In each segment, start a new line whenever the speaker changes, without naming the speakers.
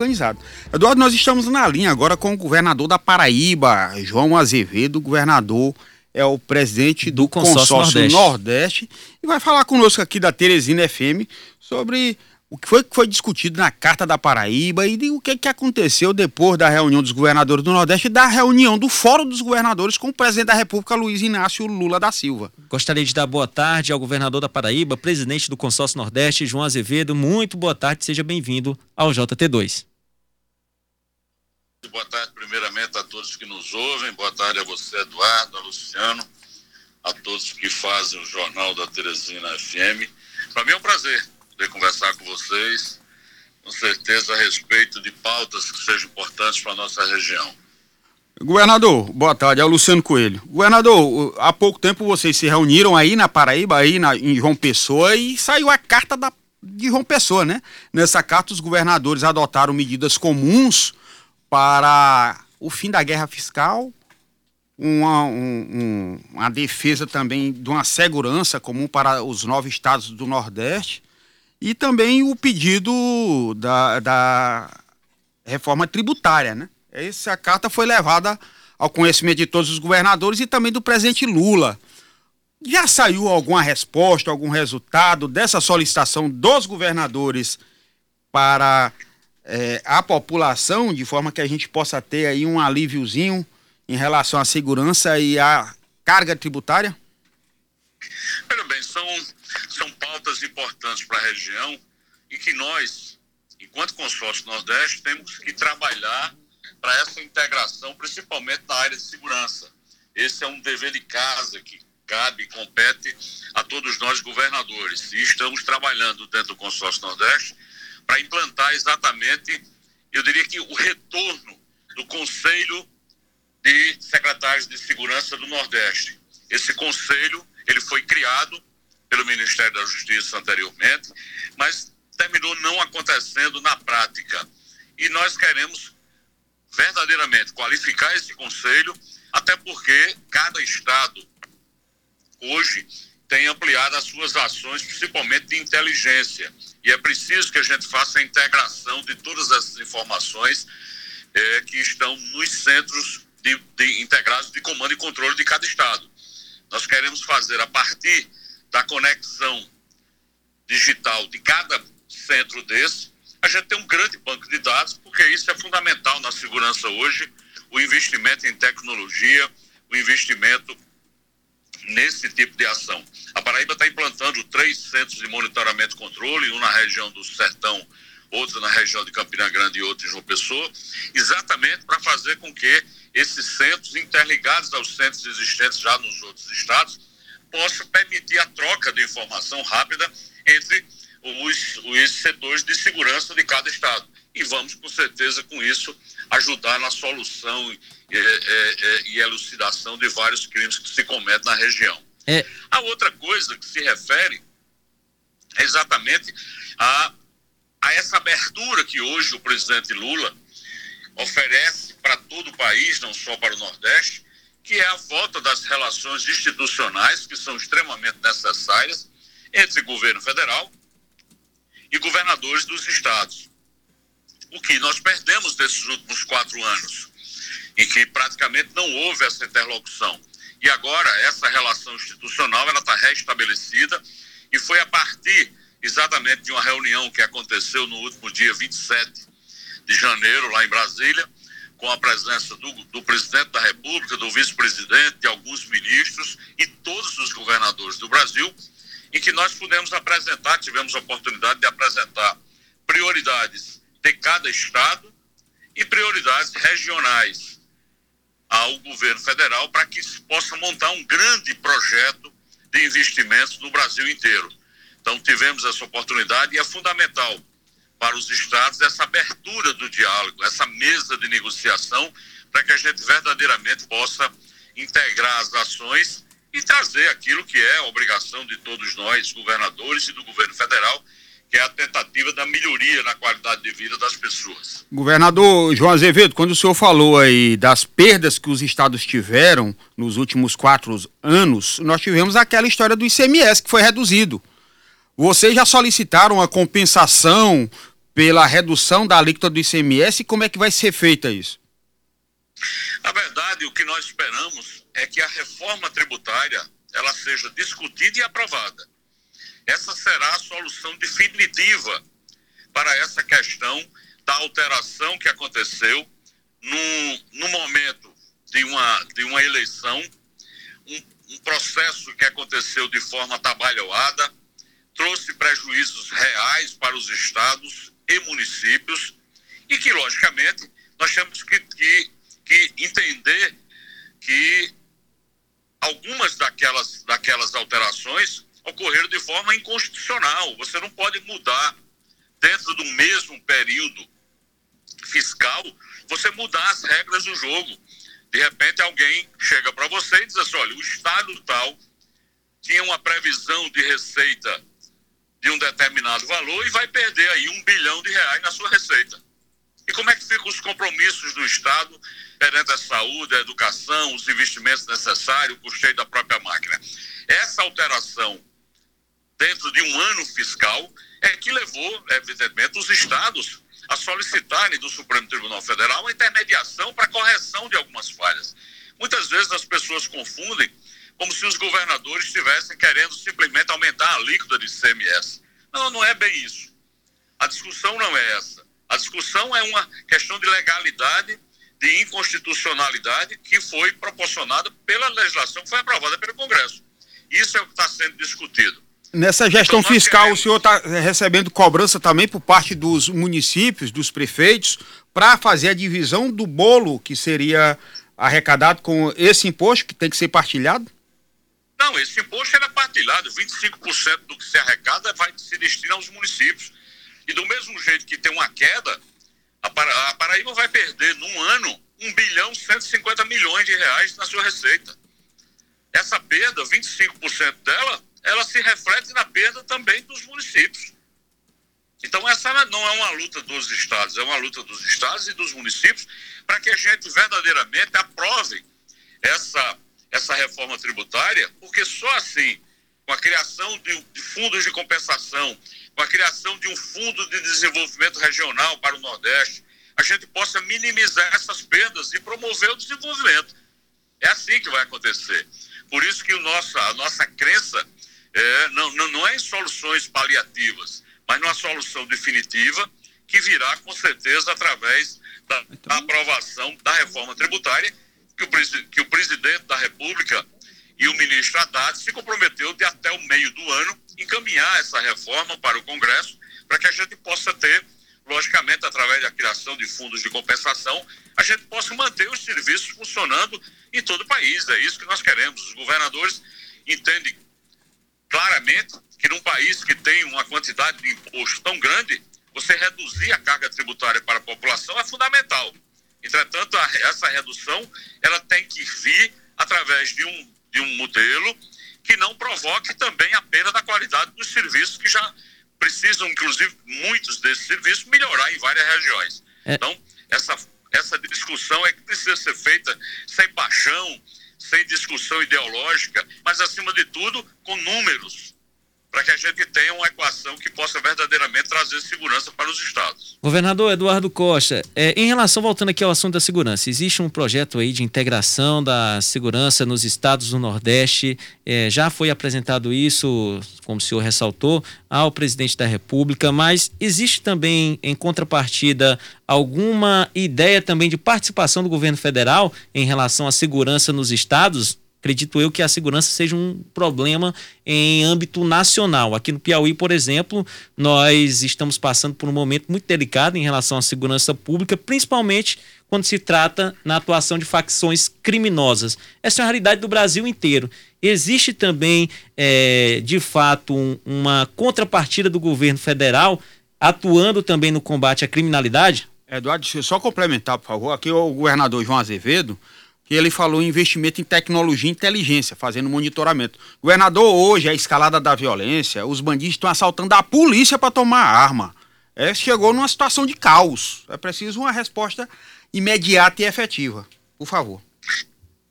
organizado. Eduardo, nós estamos na linha agora com o governador da Paraíba, João Azevedo, o governador é o presidente do, do consórcio, consórcio Nordeste. Nordeste. e vai falar conosco aqui da Teresina FM sobre o que foi que foi discutido na Carta da Paraíba e o que, que aconteceu depois da reunião dos governadores do Nordeste e da reunião do Fórum dos Governadores com o presidente da República, Luiz Inácio Lula da Silva.
Gostaria de dar boa tarde ao governador da Paraíba, presidente do Consórcio Nordeste, João Azevedo. Muito boa tarde, seja bem-vindo ao JT2.
Boa tarde, primeiramente, a todos que nos ouvem. Boa tarde a você, Eduardo, a Luciano, a todos que fazem o Jornal da Teresina FM. Para mim é um prazer poder conversar com vocês, com certeza a respeito de pautas que sejam importantes para a nossa região.
Governador, boa tarde, é o Luciano Coelho. Governador, há pouco tempo vocês se reuniram aí na Paraíba, aí na, em João Pessoa, e saiu a carta da, de João Pessoa, né? Nessa carta, os governadores adotaram medidas comuns para o fim da guerra fiscal, uma, um, uma defesa também de uma segurança comum para os nove estados do Nordeste e também o pedido da, da reforma tributária. Né? Essa carta foi levada ao conhecimento de todos os governadores e também do presidente Lula. Já saiu alguma resposta, algum resultado dessa solicitação dos governadores para é, a população, de forma que a gente possa ter aí um alíviozinho em relação à segurança e à carga tributária?
Olha bem, são, são pautas importantes para a região e que nós, enquanto consórcio Nordeste, temos que trabalhar para essa integração, principalmente na área de segurança. Esse é um dever de casa que cabe e compete a todos nós governadores. E estamos trabalhando dentro do consórcio Nordeste para implantar exatamente, eu diria que o retorno do Conselho de Secretários de Segurança do Nordeste. Esse conselho, ele foi criado pelo Ministério da Justiça anteriormente, mas terminou não acontecendo na prática. E nós queremos verdadeiramente qualificar esse conselho, até porque cada estado hoje tem ampliado as suas ações, principalmente de inteligência. E é preciso que a gente faça a integração de todas essas informações é, que estão nos centros de, de, integrados de comando e controle de cada estado. Nós queremos fazer a partir da conexão digital de cada centro desse, a gente tem um grande banco de dados, porque isso é fundamental na segurança hoje, o investimento em tecnologia, o investimento nesse tipo de ação. A Paraíba está implantando três centros de monitoramento e controle, um na região do Sertão, outro na região de Campina Grande e outro em João Pessoa, exatamente para fazer com que esses centros, interligados aos centros existentes já nos outros estados, possam permitir a troca de informação rápida entre os, os setores de segurança de cada estado. E vamos, com certeza, com isso, ajudar na solução e, é, é, e elucidação de vários crimes que se cometem na região. É. A outra coisa que se refere é exatamente a, a essa abertura que hoje o presidente Lula oferece para todo o país, não só para o Nordeste, que é a volta das relações institucionais, que são extremamente necessárias, entre governo federal e governadores dos estados o que nós perdemos nesses últimos quatro anos, em que praticamente não houve essa interlocução. E agora essa relação institucional ela está restabelecida e foi a partir exatamente de uma reunião que aconteceu no último dia 27 de janeiro lá em Brasília, com a presença do, do presidente da República, do vice-presidente, de alguns ministros e todos os governadores do Brasil, em que nós pudemos apresentar, tivemos a oportunidade de apresentar prioridades de cada estado e prioridades regionais ao governo federal para que se possa montar um grande projeto de investimentos no Brasil inteiro. Então tivemos essa oportunidade e é fundamental para os estados essa abertura do diálogo, essa mesa de negociação para que a gente verdadeiramente possa integrar as ações e trazer aquilo que é a obrigação de todos nós, governadores e do governo federal, que é a tentativa da melhoria na qualidade de vida das pessoas.
Governador João Azevedo, quando o senhor falou aí das perdas que os estados tiveram nos últimos quatro anos, nós tivemos aquela história do ICMS que foi reduzido. Vocês já solicitaram a compensação pela redução da alíquota do ICMS e como é que vai ser feita isso?
Na verdade, o que nós esperamos é que a reforma tributária ela seja discutida e aprovada. Essa será a solução definitiva para essa questão da alteração que aconteceu no, no momento de uma, de uma eleição, um, um processo que aconteceu de forma atabalhoada, trouxe prejuízos reais para os estados e municípios e que, logicamente, nós temos que, que, que entender que algumas daquelas, daquelas alterações ocorreram de forma inconstitucional. Você não pode mudar dentro do mesmo período fiscal, você mudar as regras do jogo. De repente alguém chega para você e diz assim, olha, o estado tal tinha uma previsão de receita de um determinado valor e vai perder aí um bilhão de reais na sua receita. E como é que ficam os compromissos do Estado perante a saúde, a educação, os investimentos necessários, o custeio da própria máquina? Essa alteração dentro de um ano fiscal é que levou, evidentemente, os estados a solicitarem do Supremo Tribunal Federal uma intermediação para correção de algumas falhas. Muitas vezes as pessoas confundem como se os governadores estivessem querendo simplesmente aumentar a alíquota de ICMS. Não, não é bem isso. A discussão não é essa. A discussão é uma questão de legalidade, de inconstitucionalidade que foi proporcionada pela legislação que foi aprovada pelo Congresso. Isso é o que está sendo discutido.
Nessa gestão fiscal, o senhor está recebendo cobrança também por parte dos municípios, dos prefeitos, para fazer a divisão do bolo que seria arrecadado com esse imposto que tem que ser partilhado?
Não, esse imposto é partilhado. 25% do que se arrecada vai se destinar aos municípios. E do mesmo jeito que tem uma queda, a Paraíba vai perder num ano 1 bilhão 150 milhões de reais na sua receita. Essa perda, 25% dela, ela se reflete na perda também dos municípios. Então, essa não é uma luta dos estados, é uma luta dos estados e dos municípios para que a gente verdadeiramente aprove essa, essa reforma tributária, porque só assim, com a criação de, fundos de compensação, com a criação de um fundo de desenvolvimento regional para o Nordeste, a gente possa minimizar essas perdas e promover o desenvolvimento. É assim que vai acontecer. Por isso que o nosso, a nossa crença é, não, não, não é em soluções paliativas, mas numa solução definitiva que virá com certeza através da, da aprovação da reforma tributária que o, que o presidente da República e o ministro Haddad se comprometeu de até o meio do ano encaminhar essa reforma para o Congresso para que a gente possa ter, logicamente, através da criação de fundos de compensação, a gente possa manter os serviços funcionando em todo o país. É isso que nós queremos. Os governadores entendem claramente que num país que tem uma quantidade de imposto tão grande, você reduzir a carga tributária para a população é fundamental. Entretanto, a, essa redução ela tem que vir através de um, de um modelo que não provoque também a perda da qualidade dos serviços que já precisam, inclusive, muitos desses serviços melhorar em várias regiões. É. Então, essa, essa discussão é que precisa ser feita sem paixão, sem discussão ideológica, mas acima de tudo com números, para que a gente tenha uma equação que possa verdadeiramente trazer segurança para os estados.
Governador Eduardo Costa, é, em relação, voltando aqui ao assunto da segurança, existe um projeto aí de integração da segurança nos estados do Nordeste, é, já foi apresentado isso, como o senhor ressaltou, ao presidente da República, mas existe também, em contrapartida, alguma ideia também de participação do governo federal em relação à segurança nos estados? Acredito eu que a segurança seja um problema em âmbito nacional. Aqui no Piauí, por exemplo, nós estamos passando por um momento muito delicado em relação à segurança pública, principalmente quando se trata na atuação de facções criminosas. Essa é a realidade do Brasil inteiro. Existe também, é, de fato, um, uma contrapartida do governo federal atuando também no combate à criminalidade?
Eduardo, só complementar, por favor. Aqui o governador João Azevedo que ele falou em investimento em tecnologia e inteligência, fazendo monitoramento. Governador, hoje, a escalada da violência, os bandidos estão assaltando a polícia para tomar arma. É, chegou numa situação de caos. É preciso uma resposta imediata e efetiva. Por favor.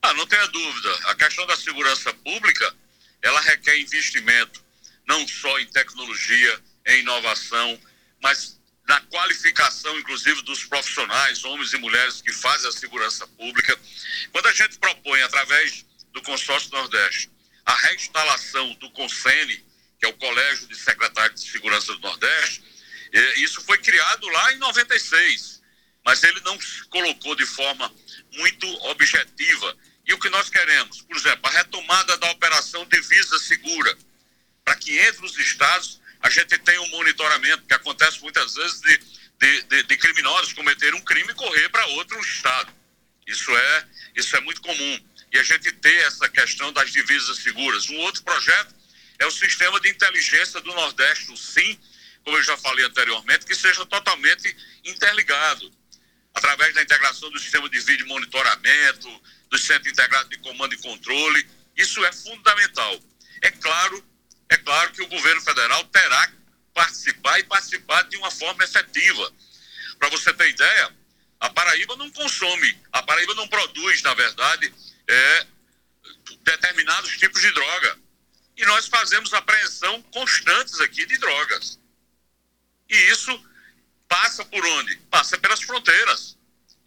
Ah, não tenha dúvida. A questão da segurança pública, ela requer investimento, não só em tecnologia, em inovação, mas na qualificação, inclusive, dos profissionais, homens e mulheres que fazem a segurança pública. Quando a gente propõe, através do Consórcio Nordeste, a reinstalação do CONSENE, que é o Colégio de Secretários de Segurança do Nordeste, isso foi criado lá em 96, mas ele não se colocou de forma muito objetiva. E o que nós queremos, por exemplo, a retomada da operação Divisa Segura, para que entre os estados a gente tenha um monitoramento, que acontece muitas vezes de, de, de, de criminosos cometer um crime e correr para outro estado. Isso é, isso é muito comum. E a gente ter essa questão das divisas seguras. Um outro projeto é o sistema de inteligência do Nordeste, o SIM, como eu já falei anteriormente, que seja totalmente interligado, através da integração do sistema de vídeo monitoramento, do centro integrado de comando e controle. Isso é fundamental. É claro, é claro que o governo federal terá que participar e participar de uma forma efetiva. Para você ter ideia, a Paraíba não consome, a Paraíba não produz, na verdade, é, determinados tipos de droga. E nós fazemos apreensão constantes aqui de drogas. E isso passa por onde? Passa pelas fronteiras.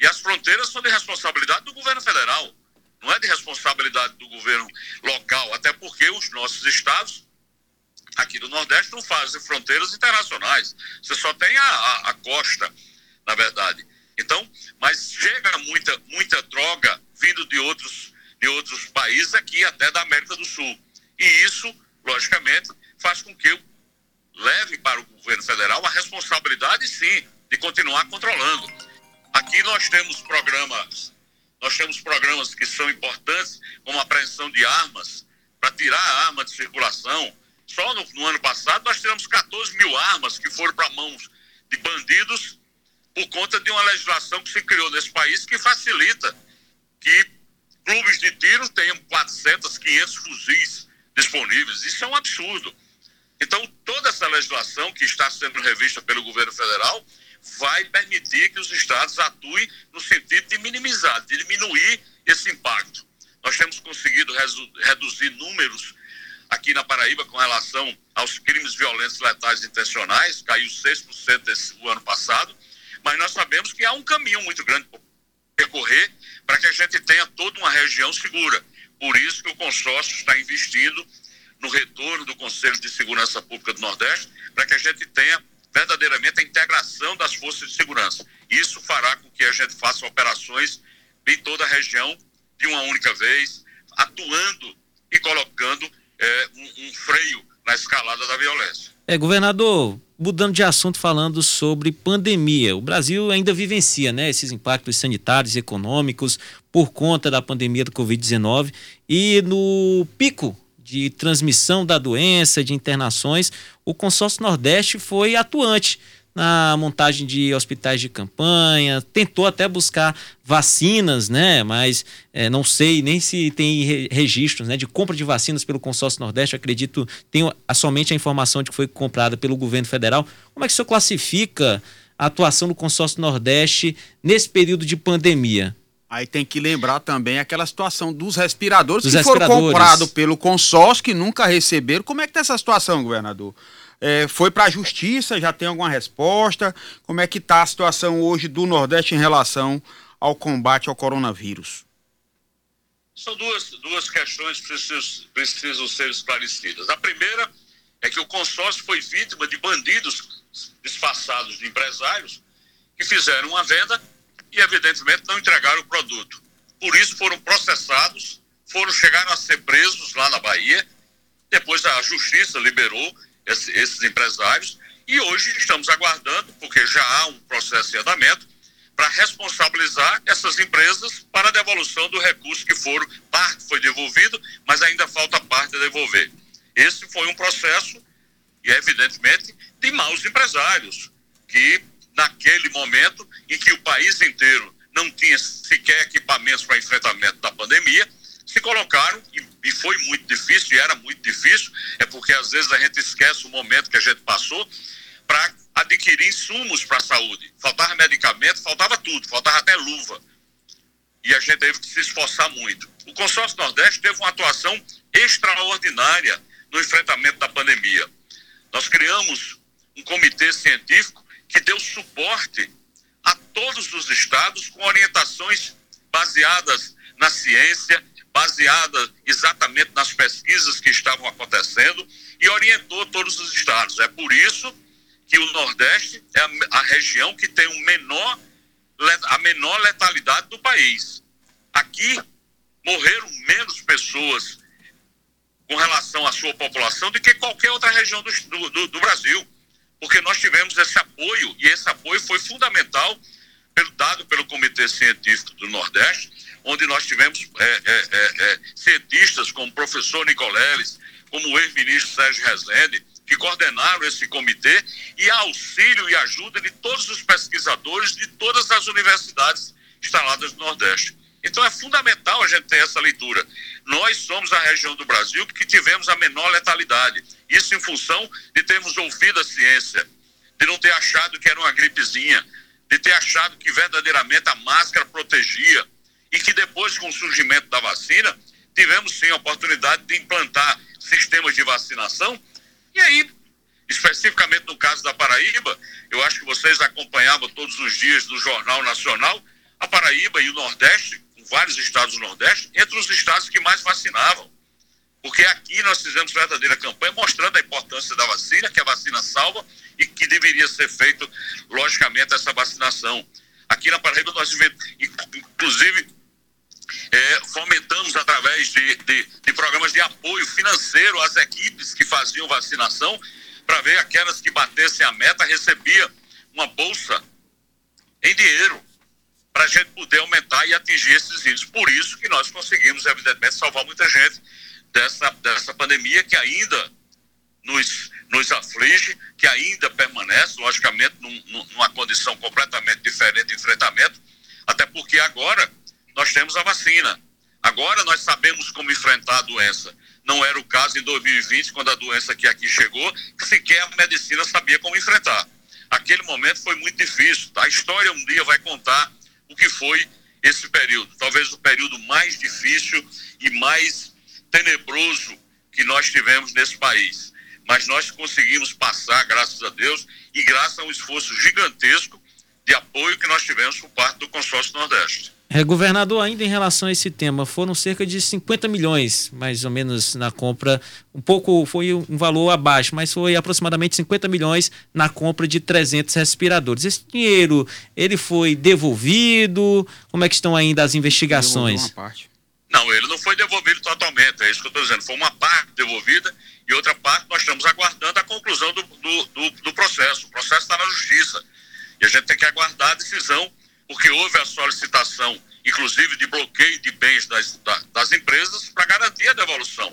E as fronteiras são de responsabilidade do governo federal, não é de responsabilidade do governo local, até porque os nossos estados aqui do Nordeste não fazem fronteiras internacionais. Você só tem a, a, a costa, na verdade. Então, mas chega muita, muita droga vindo de outros, de outros países aqui, até da América do Sul. E isso, logicamente, faz com que leve para o governo federal a responsabilidade, sim, de continuar controlando. Aqui nós temos programas, nós temos programas que são importantes, como a apreensão de armas, para tirar a arma de circulação. Só no, no ano passado nós tivemos 14 mil armas que foram para mãos de bandidos por conta de uma legislação que se criou nesse país que facilita que clubes de tiro tenham 400, 500 fuzis disponíveis. Isso é um absurdo. Então, toda essa legislação que está sendo revista pelo governo federal vai permitir que os estados atuem no sentido de minimizar, de diminuir esse impacto. Nós temos conseguido reduzir números aqui na Paraíba com relação aos crimes violentos letais intencionais, caiu 6% esse, o ano passado, mas nós sabemos que há um caminho muito grande para percorrer para que a gente tenha toda uma região segura. Por isso que o consórcio está investindo no retorno do Conselho de Segurança Pública do Nordeste, para que a gente tenha verdadeiramente a integração das forças de segurança. Isso fará com que a gente faça operações em toda a região de uma única vez, atuando e colocando é, um, um freio na escalada da violência.
É, governador, mudando de assunto, falando sobre pandemia. O Brasil ainda vivencia né, esses impactos sanitários e econômicos por conta da pandemia do Covid-19 e no pico de transmissão da doença, de internações, o Consórcio Nordeste foi atuante na montagem de hospitais de campanha, tentou até buscar vacinas, né? Mas é, não sei nem se tem re registros né, de compra de vacinas pelo Consórcio Nordeste. acredito, tenho somente a informação de que foi comprada pelo governo federal. Como é que o senhor classifica a atuação do Consórcio Nordeste nesse período de pandemia?
Aí tem que lembrar também aquela situação dos respiradores dos que respiradores. foram comprados pelo consórcio que nunca receberam. Como é que está essa situação, governador? É, foi para a justiça, já tem alguma resposta? Como é que está a situação hoje do Nordeste em relação ao combate ao coronavírus?
São duas, duas questões que precisam, precisam ser esclarecidas. A primeira é que o consórcio foi vítima de bandidos disfarçados de empresários que fizeram uma venda e, evidentemente, não entregaram o produto. Por isso foram processados, foram chegaram a ser presos lá na Bahia. Depois a justiça liberou esses empresários e hoje estamos aguardando, porque já há um processo em andamento, para responsabilizar essas empresas para a devolução do recurso que foram. Parte foi devolvido, mas ainda falta parte a devolver. Esse foi um processo, e evidentemente, de maus empresários, que naquele momento em que o país inteiro não tinha sequer equipamentos para enfrentamento da pandemia, se colocaram, e, foi muito difícil, e era muito difícil, é porque às vezes a gente esquece o momento que a gente passou, para adquirir insumos para a saúde. Faltava medicamento, faltava tudo, faltava até luva. E a gente teve que se esforçar muito. O Consórcio Nordeste teve uma atuação extraordinária no enfrentamento da pandemia. Nós criamos um comitê científico que deu suporte a todos os estados com orientações baseadas na ciência, baseadas exatamente nas pesquisas que estavam acontecendo e orientou todos os estados. É por isso que o Nordeste é a, região que tem menor, a menor letalidade do país. Aqui morreram menos pessoas com relação à sua população do que qualquer outra região do, do, do Brasil. Porque nós tivemos esse apoio, e esse apoio foi fundamental, pelo, dado pelo Comitê Científico do Nordeste, onde nós tivemos é, é, é, é cientistas como o professor Nicoleles, como o ex-ministro Sérgio Rezende, que coordenaram esse comitê, e auxílio e ajuda de todos os pesquisadores de todas as universidades instaladas no Nordeste. Então é fundamental a gente ter essa leitura. Nós somos a região do Brasil que tivemos a menor letalidade. Isso em função de termos ouvido a ciência, de não ter achado que era uma gripezinha, de ter achado que verdadeiramente a máscara protegia e que depois, com o surgimento da vacina, tivemos sim a oportunidade de implantar sistemas de vacinação. E aí, especificamente no caso da Paraíba, eu acho que vocês acompanhavam todos os dias do Jornal Nacional, a Paraíba e o Nordeste vários estados do Nordeste, entre os estados que mais vacinavam. Porque aqui nós fizemos verdadeira campanha mostrando a importância da vacina, que a vacina salva e que deveria ser feito, logicamente, essa vacinação. Aqui na Paraíba nós, inclusive, é, fomentamos através de, de, de programas de apoio financeiro às equipes que faziam vacinação, para ver aquelas que batessem a meta, recebia uma bolsa em dinheiro para a gente poder aumentar e atingir esses índices. Por isso que nós conseguimos, evidentemente, salvar muita gente dessa, dessa pandemia que ainda nos, nos aflige, que ainda permanece, logicamente, num, numa condição completamente diferente de enfrentamento, até porque agora nós temos a vacina. Agora nós sabemos como enfrentar a doença. Não era o caso em 2020, quando a doença que aqui chegou, que sequer a medicina sabia como enfrentar. Aquele momento foi muito difícil. A história um dia vai contar o que foi esse período. Talvez o período mais difícil e mais tenebroso que nós tivemos nesse país. Mas nós conseguimos passar, graças a Deus, e graças a um esforço gigantesco de apoio que nós tivemos por parte do Consórcio Nordeste.
É, governador, ainda em relação a esse tema, foram cerca de 50 milhões, mais ou menos, na compra. Um pouco foi um valor abaixo, mas foi aproximadamente 50 milhões na compra de 300 respiradores. Esse dinheiro, ele foi devolvido? Como é que estão ainda as investigações?
Não, ele não foi devolvido totalmente, é isso que eu estou dizendo. Foi uma parte devolvida e outra parte nós estamos aguardando a conclusão do, do, do, do processo. O processo está na justiça. E a gente tem que aguardar a decisão porque houve a solicitação, inclusive, de bloqueio de bens das, das empresas para garantir a devolução.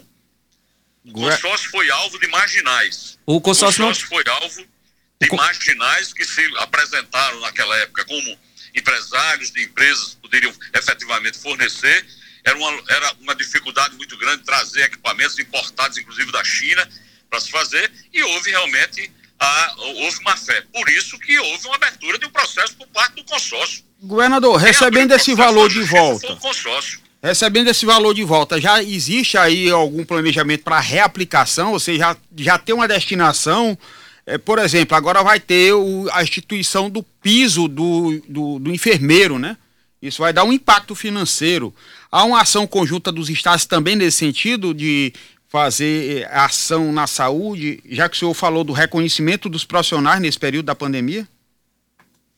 O consórcio foi alvo de marginais.
O consórcio, o
consórcio não... foi alvo de marginais que se apresentaram naquela época como empresários de empresas que poderiam efetivamente fornecer. Era uma, era uma dificuldade muito grande trazer equipamentos importados, inclusive da China, para se fazer, e houve realmente a, houve má fé. Por isso que houve uma abertura de um processo por parte do consórcio.
Governador, recebendo esse valor de volta. Recebendo esse valor de volta, já existe aí algum planejamento para reaplicação? Você já, já tem uma destinação? É, por exemplo, agora vai ter o, a instituição do piso do, do, do enfermeiro, né? Isso vai dar um impacto financeiro. Há uma ação conjunta dos estados também nesse sentido de fazer eh, ação na saúde, já que o senhor falou do reconhecimento dos profissionais nesse período da pandemia?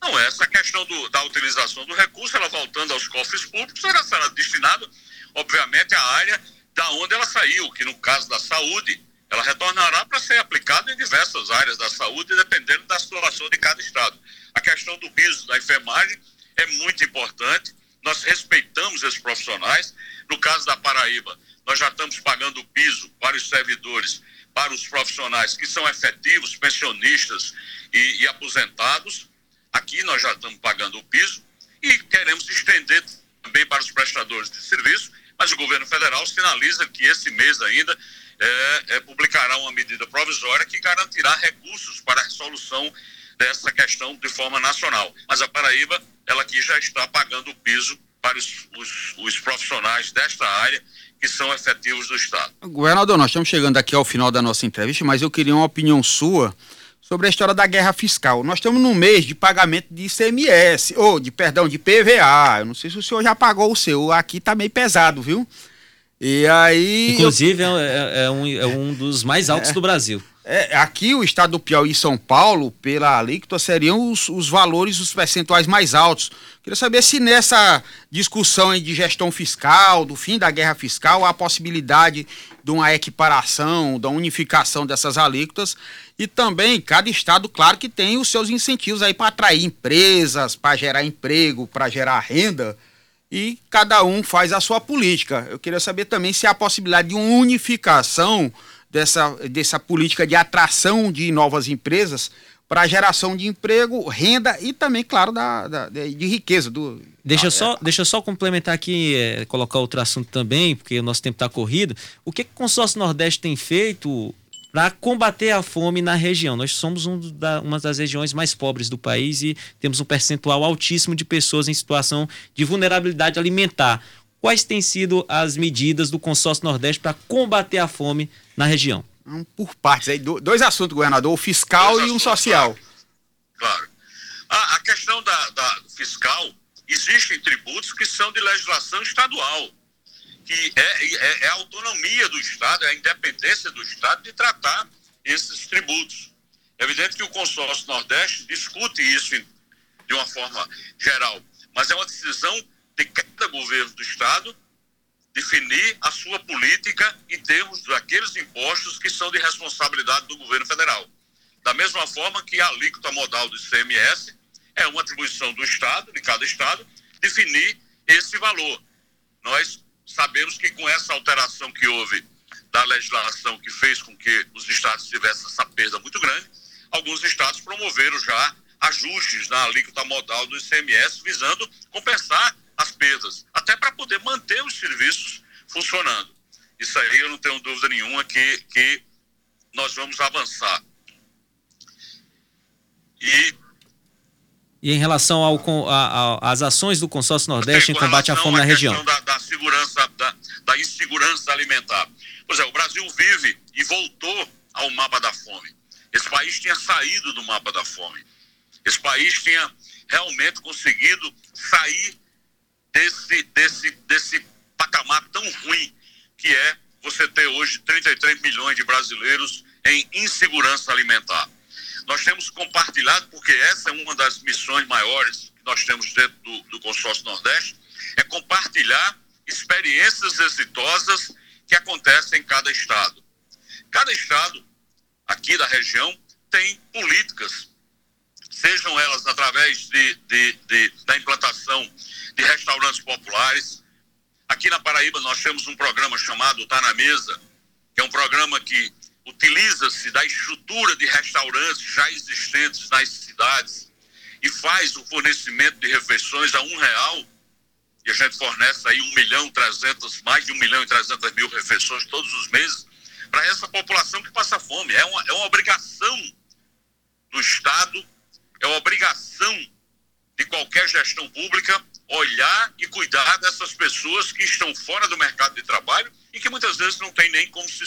Não, essa questão do, da utilização do recurso, ela voltando aos cofres públicos, ela será destinada, obviamente, à área da onde ela saiu, que no caso da saúde, ela retornará para ser aplicada em diversas áreas da saúde, dependendo da situação de cada estado. A questão do piso da enfermagem é muito importante, nós respeitamos esses profissionais. No caso da Paraíba, nós já estamos pagando o piso para os servidores, para os profissionais que são efetivos, pensionistas e, e aposentados, Aqui nós já estamos pagando o piso e queremos estender também para os prestadores de serviço, mas o governo federal sinaliza que esse mês ainda é, é, publicará uma medida provisória que garantirá recursos para a resolução dessa questão de forma nacional. Mas a Paraíba, ela aqui já está pagando o piso para os, os, os profissionais desta área que são efetivos do Estado.
Governador, nós estamos chegando aqui ao final da nossa entrevista, mas eu queria uma opinião sua sobre a história da guerra fiscal. Nós estamos no mês de pagamento de ICMS, ou de perdão, de PVA. Eu não sei se o senhor já pagou o seu. Aqui tá meio pesado, viu?
E aí. Inclusive, eu... é, é, um, é um dos mais altos é. do Brasil.
É, aqui o estado do Piauí e São Paulo, pela alíquota, seriam os, os valores, os percentuais mais altos. Queria saber se nessa discussão de gestão fiscal, do fim da guerra fiscal, há a possibilidade de uma equiparação, da unificação dessas alíquotas. E também, cada estado, claro que tem os seus incentivos aí para atrair empresas, para gerar emprego, para gerar renda. E cada um faz a sua política. Eu queria saber também se há a possibilidade de uma unificação dessa, dessa política de atração de novas empresas para geração de emprego, renda e também, claro, da, da de riqueza. Do,
deixa, ah, só, é. deixa eu só complementar aqui, é, colocar outro assunto também, porque o nosso tempo está corrido. O que, que o Consórcio Nordeste tem feito para combater a fome na região? Nós somos um da, uma das regiões mais pobres do país e temos um percentual altíssimo de pessoas em situação de vulnerabilidade alimentar. Quais têm sido as medidas do Consórcio Nordeste para combater a fome na região?
Por partes aí, dois assuntos, governador, o fiscal dois e um social.
Claro. claro. A, a, questão da, da, fiscal, existem tributos que são de legislação estadual, que é, é, é a autonomia do Estado, é a independência do Estado de tratar esses tributos. É evidente que o consórcio Nordeste discute isso de uma forma geral, mas é uma decisão de cada governo do Estado definir a sua política em termos daqueles impostos que são de responsabilidade do governo federal. Da mesma forma que a alíquota modal do ICMS é uma atribuição do Estado, de cada Estado, definir esse valor. Nós sabemos que com essa alteração que houve da legislação que fez com que os estados tivessem essa perda muito grande, alguns estados promoveram já ajustes na alíquota modal do ICMS, visando compensar as perdas, até para poder manter os serviços funcionando. Isso aí eu não tenho dúvida nenhuma que, que nós vamos avançar.
E, e em relação às ações do Consórcio Nordeste em combate à fome na região?
Da, da segurança, da, da insegurança alimentar. Pois é, o Brasil vive e voltou ao mapa da fome. Esse país tinha saído do mapa da fome. Esse país tinha realmente conseguido sair desse, desse, desse patamar tão ruim que é você ter hoje 33 milhões de brasileiros em insegurança alimentar. Nós temos compartilhado, porque essa é uma das missões maiores que nós temos dentro do, do Consórcio Nordeste, é compartilhar experiências exitosas que acontecem em cada estado. Cada estado aqui da região tem políticas, sejam elas através de, de, de da implantação de restaurantes populares. Aqui na Paraíba nós temos um programa chamado Tá na Mesa, que é um programa que utiliza-se da estrutura de restaurantes já existentes nas cidades e faz o fornecimento de refeições a um real. E a gente fornece aí um milhão trezentos, mais de um milhão e trezentas mil refeições todos os meses para essa população que passa fome. É uma, é uma obrigação do Estado, é obrigação de qualquer gestão pública olhar e cuidar dessas pessoas que estão fora do mercado de trabalho e que muitas vezes não tem nem como se,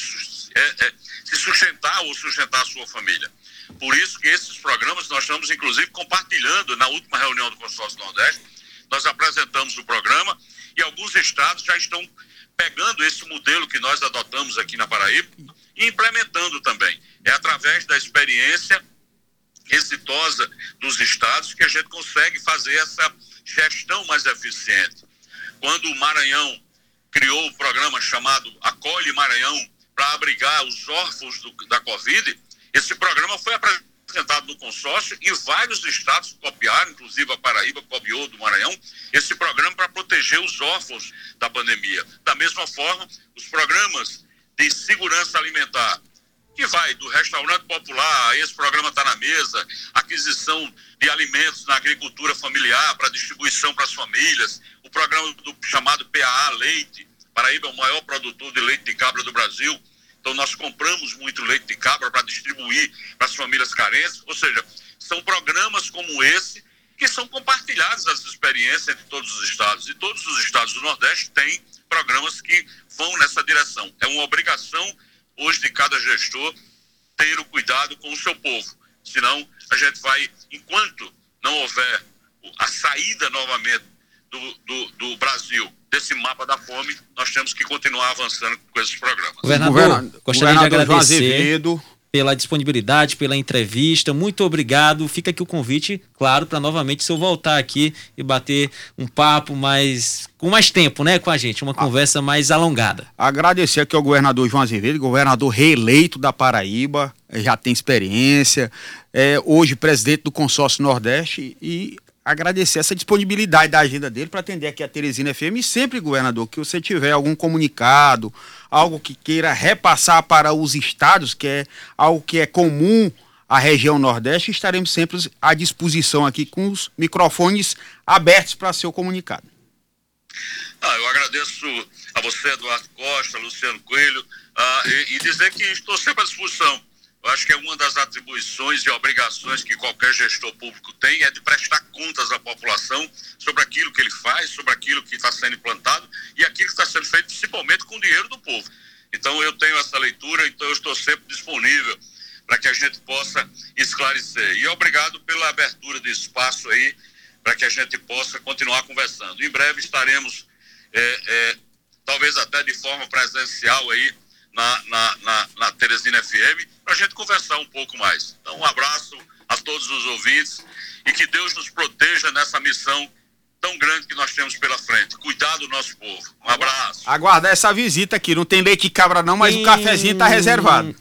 é, é, se sustentar ou sustentar a sua família. Por isso que esses programas nós estamos, inclusive, compartilhando na última reunião do Consórcio Nordeste. Nós apresentamos o programa e alguns estados já estão pegando esse modelo que nós adotamos aqui na Paraíba e implementando também. É através da experiência exitosa dos estados que a gente consegue fazer essa gestão mais eficiente. Quando o Maranhão criou o programa chamado Acolhe Maranhão para abrigar os órfãos do, da Covid, esse programa foi apresentado no consórcio e vários estados copiaram, inclusive a Paraíba copiou do Maranhão, esse programa para proteger os órfãos da pandemia. Da mesma forma, os programas de segurança alimentar que vai do restaurante popular, esse programa está na mesa, aquisição de alimentos na agricultura familiar para distribuição para as famílias, o programa do chamado PAA Leite, Paraíba é o maior produtor de leite de cabra do Brasil, então nós compramos muito leite de cabra para distribuir para as famílias carentes, ou seja, são programas como esse que são compartilhados as experiências entre todos os estados, e todos os estados do Nordeste têm programas que vão nessa direção. É uma obrigação hoje de cada gestor ter o cuidado com o seu povo. senão a gente vai, enquanto não houver a saída novamente do, do, do Brasil desse mapa da fome, nós temos que continuar avançando com esses programas.
Governador, Governador gostaria de agradecer pela disponibilidade, pela entrevista. Muito obrigado. Fica aqui o convite, claro, para novamente se eu voltar aqui e bater um papo mais com mais tempo, né, com a gente, uma ah. conversa mais alongada.
Agradecer aqui ao governador João Azevedo, governador reeleito da Paraíba, já tem experiência, é, hoje presidente do consórcio Nordeste e agradecer essa disponibilidade da agenda dele para atender aqui a Teresina FM e sempre, governador, que você tiver algum comunicado, algo que queira repassar para os estados, que é algo que é comum à região Nordeste, estaremos sempre à disposição aqui com os microfones abertos para seu comunicado.
Ah, eu agradeço a você, Eduardo Costa, Luciano Coelho, ah, e, e dizer que estou sempre à disposição eu acho que é uma das atribuições e obrigações que qualquer gestor público tem é de prestar contas à população sobre aquilo que ele faz, sobre aquilo que está sendo implantado e aquilo que está sendo feito principalmente com o dinheiro do povo. Então eu tenho essa leitura, então eu estou sempre disponível para que a gente possa esclarecer. E obrigado pela abertura de espaço aí para que a gente possa continuar conversando. Em breve estaremos, é, é, talvez até de forma presencial aí, na, na, na, na Teresina FM para a gente conversar um pouco mais. Então, um abraço a todos os ouvintes e que Deus nos proteja nessa missão tão grande que nós temos pela frente. Cuidar do nosso povo. Um abraço.
Aguardar essa visita aqui. Não tem leite de cabra não, mas o cafezinho está reservado.